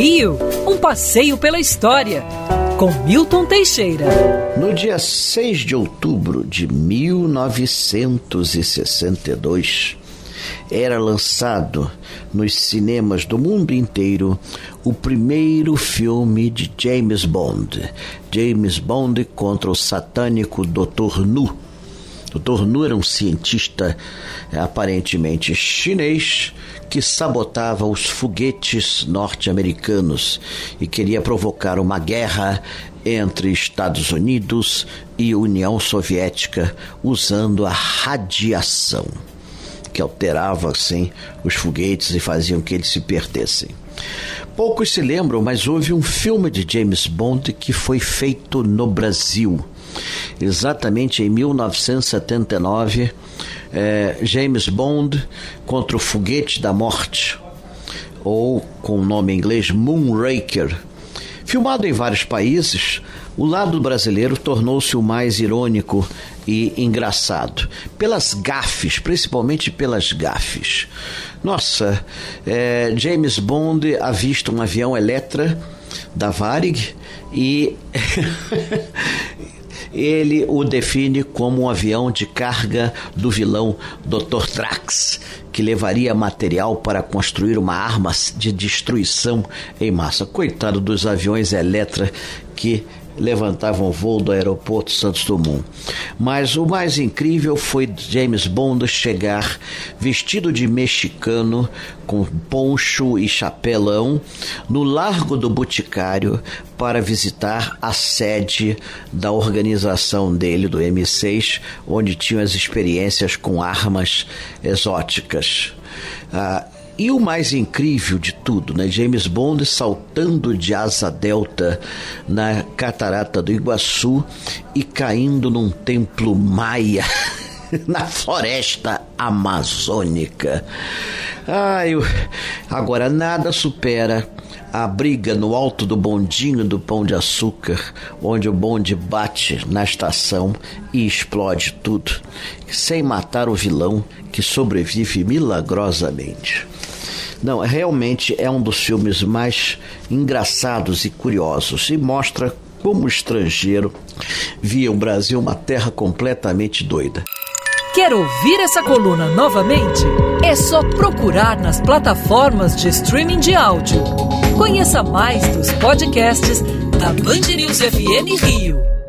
Rio, um passeio pela história, com Milton Teixeira. No dia 6 de outubro de 1962, era lançado nos cinemas do mundo inteiro o primeiro filme de James Bond. James Bond contra o satânico Dr. Nu Dr. Nu era um cientista aparentemente chinês que sabotava os foguetes norte-americanos e queria provocar uma guerra entre Estados Unidos e União Soviética usando a radiação, que alterava assim os foguetes e faziam que eles se perdessem. Poucos se lembram, mas houve um filme de James Bond que foi feito no Brasil Exatamente em 1979, é, James Bond contra o Foguete da Morte, ou com o nome em inglês Moonraker. Filmado em vários países, o lado brasileiro tornou-se o mais irônico e engraçado. Pelas gafes, principalmente pelas gafes. Nossa, é, James Bond avista um avião Electra da Varig e ele o define como um avião de carga do vilão Dr. Drax, que levaria material para construir uma arma de destruição em massa. Coitado dos aviões Eletra que levantavam voo do aeroporto Santos Dumont. Mas o mais incrível foi James Bond chegar vestido de mexicano, com poncho e chapelão, no Largo do Boticário para visitar a sede da organização dele, do M6, onde tinham as experiências com armas exóticas. Ah, e o mais incrível de tudo, né? James Bond saltando de asa delta na catarata do Iguaçu e caindo num templo maia na floresta amazônica. Ai, agora nada supera a briga no alto do bondinho do Pão de Açúcar, onde o bonde bate na estação e explode tudo, sem matar o vilão que sobrevive milagrosamente. Não, realmente é um dos filmes mais engraçados e curiosos e mostra como o estrangeiro via o Brasil uma terra completamente doida. Quer ouvir essa coluna novamente? É só procurar nas plataformas de streaming de áudio. Conheça mais dos podcasts da Band News FM Rio.